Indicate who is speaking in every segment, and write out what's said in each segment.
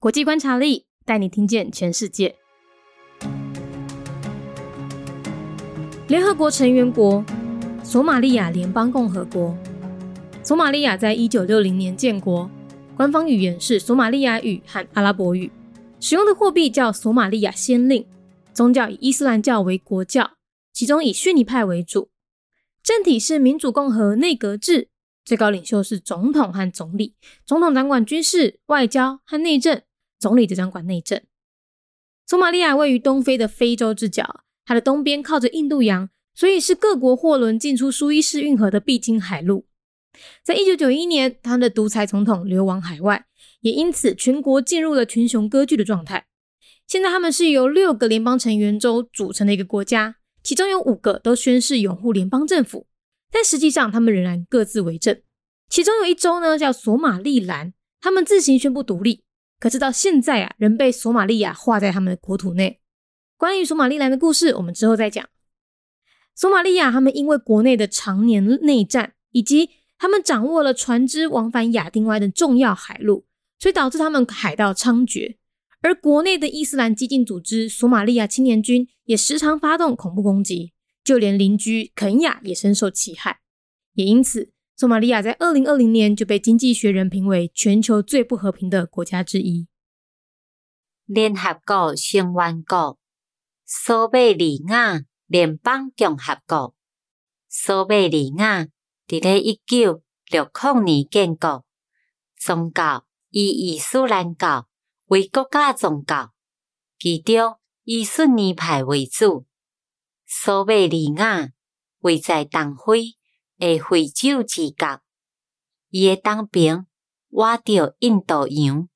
Speaker 1: 国际观察力带你听见全世界。联合国成员国：索马利亚联邦共和国。索马利亚在一九六零年建国，官方语言是索马利亚语和阿拉伯语，使用的货币叫索马利亚先令，宗教以伊斯兰教为国教，其中以逊尼派为主。政体是民主共和内阁制，最高领袖是总统和总理，总统掌管军事、外交和内政，总理则掌管内政。索马利亚位于东非的非洲之角，它的东边靠着印度洋，所以是各国货轮进出苏伊士运河的必经海路。在一九九一年，他的独裁总统流亡海外，也因此全国进入了群雄割据的状态。现在他们是由六个联邦成员州组成的一个国家，其中有五个都宣誓拥护联邦政府，但实际上他们仍然各自为政。其中有一州呢叫索马利兰，他们自行宣布独立，可是到现在啊，仍被索马利亚划在他们的国土内。关于索马利兰的故事，我们之后再讲。索马利亚他们因为国内的常年内战以及他们掌握了船只往返亚丁湾的重要海路，所以导致他们海盗猖獗。而国内的伊斯兰激进组织索马利亚青年军也时常发动恐怖攻击，就连邻居肯亚也深受其害。也因此，索马利亚在二零二零年就被《经济学人》评为全球最不和平的国家之一。
Speaker 2: 联合国成员国：索马利亚联邦共和国。索马利亚。伫咧一九六零年建国，宗教以伊斯兰教为国家宗教，其中以逊尼派为主。索马利亚位在东非诶非洲之角，伊诶东边挖着印度洋，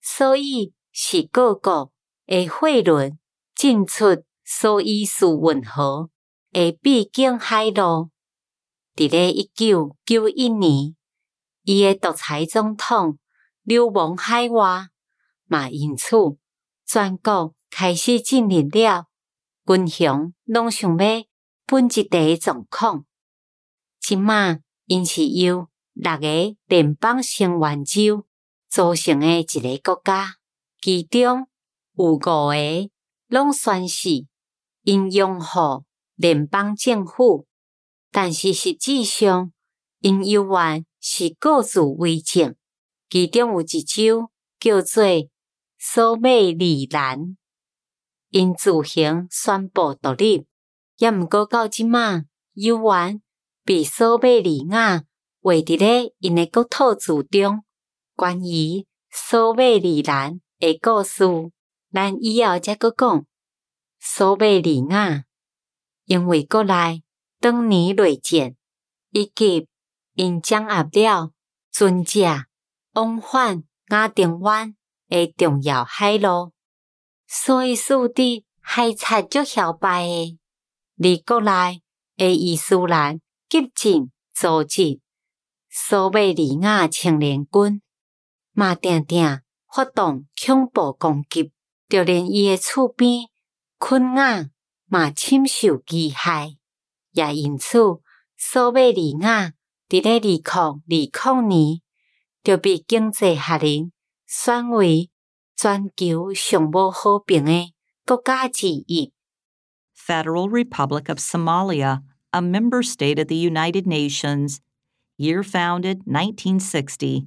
Speaker 2: 所以是各国诶货轮进出苏伊士运河诶必经海路。伫咧一九九一年，伊诶独裁总统流亡海外，嘛因此全国开始进入了军雄拢想要分一地状况。即马因是由六个联邦成员州组成诶一个国家，其中有五个拢宣誓因拥护联邦政府。但是实际上，因犹原是各自为政。其中有一州叫做苏美利兰，因自行宣布独立，也毋过到即马，犹原被索马里亚画伫咧因诶国土之中。关于索马里兰诶故事，咱以后则搁讲。索马里亚因为国内。当年内战以及因掌握了尊者往返亚丁湾诶重要海路，所以使得海产足嚣败诶。而国内诶伊斯兰激进组织索马利亚青年军，嘛定定发动恐怖攻击，就连伊诶厝边困雅嘛深受其害。也因此，索马利亚伫咧二零二零年就被经济学人选为全球上无和平的国家之一。
Speaker 3: Federal Republic of Somalia, a member state of the United Nations, year founded 1960.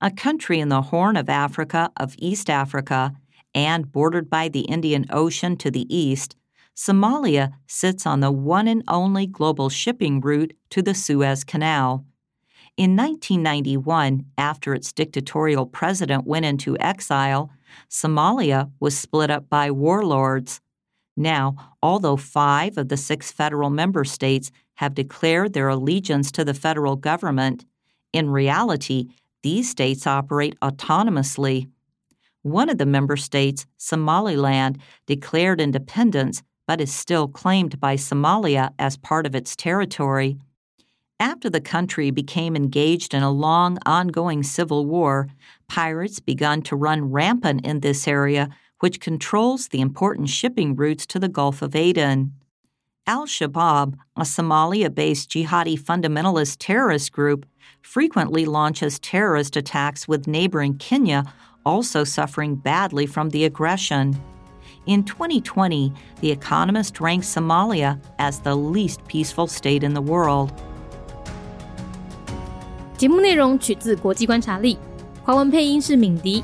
Speaker 3: A country in the Horn of Africa of East Africa and bordered by the Indian Ocean to the east Somalia sits on the one and only global shipping route to the Suez Canal. In 1991, after its dictatorial president went into exile, Somalia was split up by warlords. Now, although five of the six federal member states have declared their allegiance to the federal government, in reality, these states operate autonomously. One of the member states, Somaliland, declared independence but is still claimed by Somalia as part of its territory. After the country became engaged in a long, ongoing civil war, pirates began to run rampant in this area, which controls the important shipping routes to the Gulf of Aden. Al Shabaab, a Somalia based jihadi fundamentalist terrorist group, frequently launches terrorist attacks with neighboring Kenya also suffering badly from the aggression. In 2020, The Economist ranked Somalia as the least peaceful state in the world.
Speaker 1: 节目内容取自国际观察力，华文配音是敏迪，